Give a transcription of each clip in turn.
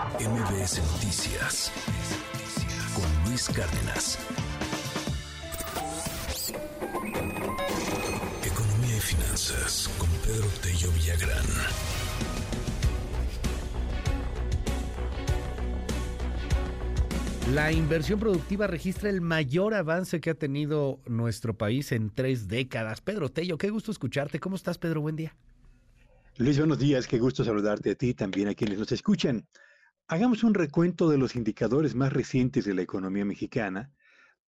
MBS Noticias con Luis Cárdenas. Economía y finanzas con Pedro Tello Villagrán. La inversión productiva registra el mayor avance que ha tenido nuestro país en tres décadas. Pedro Tello, qué gusto escucharte. ¿Cómo estás, Pedro? Buen día. Luis, buenos días. Qué gusto saludarte a ti y también a quienes nos escuchan. Hagamos un recuento de los indicadores más recientes de la economía mexicana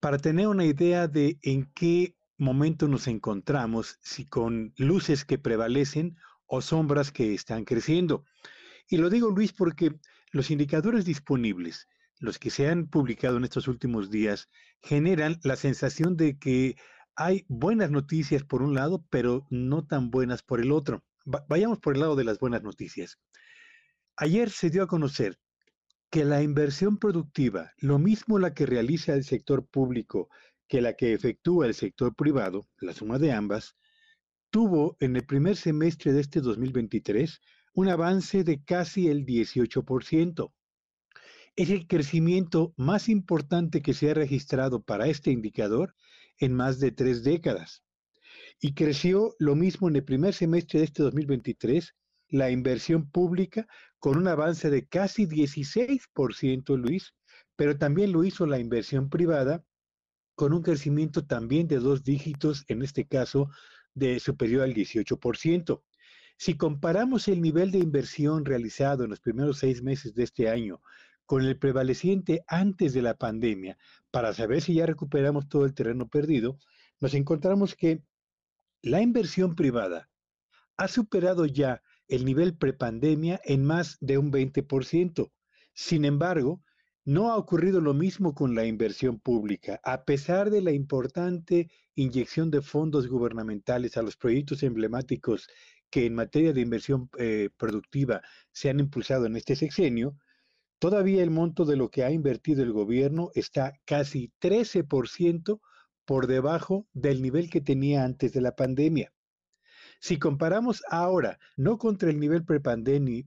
para tener una idea de en qué momento nos encontramos, si con luces que prevalecen o sombras que están creciendo. Y lo digo, Luis, porque los indicadores disponibles los que se han publicado en estos últimos días generan la sensación de que hay buenas noticias por un lado, pero no tan buenas por el otro. vayamos por el lado de las buenas noticias. Ayer se dio a conocer que la inversión productiva, lo mismo la que realiza el sector público que la que efectúa el sector privado, la suma de ambas, tuvo en el primer semestre de este 2023 un avance de casi el 18% es el crecimiento más importante que se ha registrado para este indicador en más de tres décadas. Y creció lo mismo en el primer semestre de este 2023, la inversión pública con un avance de casi 16%, Luis, pero también lo hizo la inversión privada con un crecimiento también de dos dígitos, en este caso de superior al 18%. Si comparamos el nivel de inversión realizado en los primeros seis meses de este año con el prevaleciente antes de la pandemia, para saber si ya recuperamos todo el terreno perdido, nos encontramos que la inversión privada ha superado ya el nivel prepandemia en más de un 20%. Sin embargo, no ha ocurrido lo mismo con la inversión pública. A pesar de la importante inyección de fondos gubernamentales a los proyectos emblemáticos que en materia de inversión eh, productiva se han impulsado en este sexenio, Todavía el monto de lo que ha invertido el gobierno está casi 13% por debajo del nivel que tenía antes de la pandemia. Si comparamos ahora, no contra el nivel prepandemia,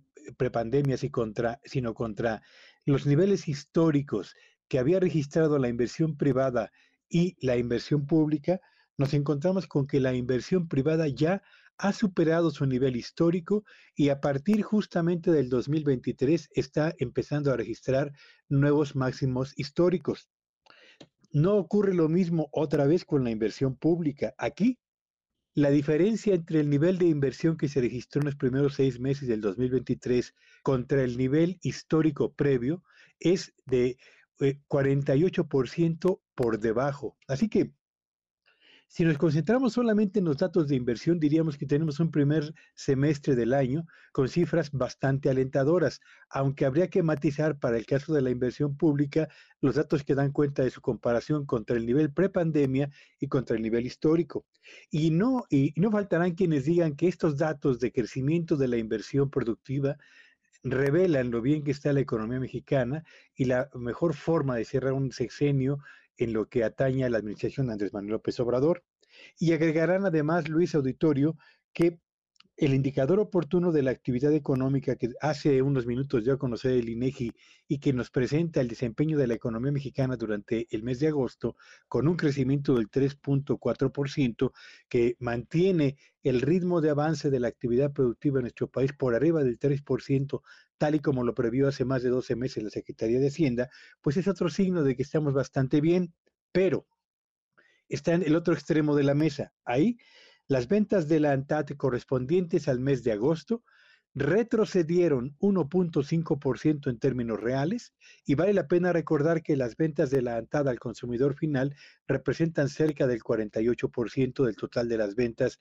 sino contra los niveles históricos que había registrado la inversión privada y la inversión pública, nos encontramos con que la inversión privada ya ha superado su nivel histórico y a partir justamente del 2023 está empezando a registrar nuevos máximos históricos. No ocurre lo mismo otra vez con la inversión pública. Aquí, la diferencia entre el nivel de inversión que se registró en los primeros seis meses del 2023 contra el nivel histórico previo es de 48% eh, por debajo. Así que si nos concentramos solamente en los datos de inversión, diríamos que tenemos un primer semestre del año con cifras bastante alentadoras, aunque habría que matizar para el caso de la inversión pública los datos que dan cuenta de su comparación contra el nivel prepandemia y contra el nivel histórico. Y no, y no faltarán quienes digan que estos datos de crecimiento de la inversión productiva revelan lo bien que está la economía mexicana y la mejor forma de cerrar un sexenio en lo que atañe a la administración de Andrés Manuel López Obrador. Y agregarán además, Luis Auditorio, que el indicador oportuno de la actividad económica que hace unos minutos dio a conocer el INEGI y que nos presenta el desempeño de la economía mexicana durante el mes de agosto con un crecimiento del 3.4% que mantiene el ritmo de avance de la actividad productiva en nuestro país por arriba del 3%, tal y como lo previó hace más de 12 meses la Secretaría de Hacienda, pues es otro signo de que estamos bastante bien, pero está en el otro extremo de la mesa. Ahí las ventas de la ANTAD correspondientes al mes de agosto retrocedieron 1.5% en términos reales y vale la pena recordar que las ventas de la ANTAD al consumidor final representan cerca del 48% del total de las ventas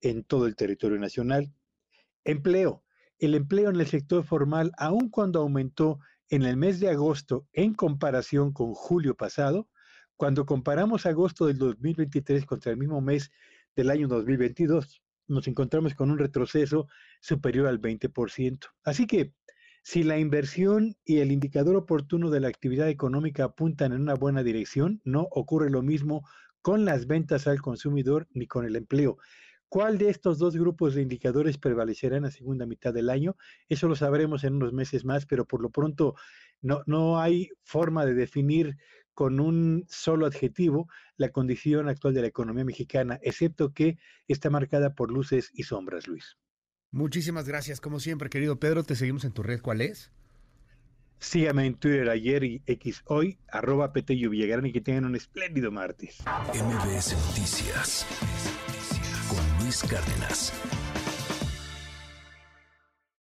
en todo el territorio nacional. Empleo. El empleo en el sector formal, aun cuando aumentó en el mes de agosto en comparación con julio pasado, cuando comparamos agosto del 2023 contra el mismo mes del año 2022, nos encontramos con un retroceso superior al 20%. Así que si la inversión y el indicador oportuno de la actividad económica apuntan en una buena dirección, no ocurre lo mismo con las ventas al consumidor ni con el empleo. ¿Cuál de estos dos grupos de indicadores prevalecerá en la segunda mitad del año? Eso lo sabremos en unos meses más, pero por lo pronto no, no hay forma de definir con un solo adjetivo la condición actual de la economía mexicana, excepto que está marcada por luces y sombras, Luis. Muchísimas gracias, como siempre, querido Pedro. Te seguimos en tu red. ¿Cuál es? Sígame en Twitter ayer y X hoy, arroba Villagrán y que tengan un espléndido martes. MBS Noticias con Luis Cárdenas.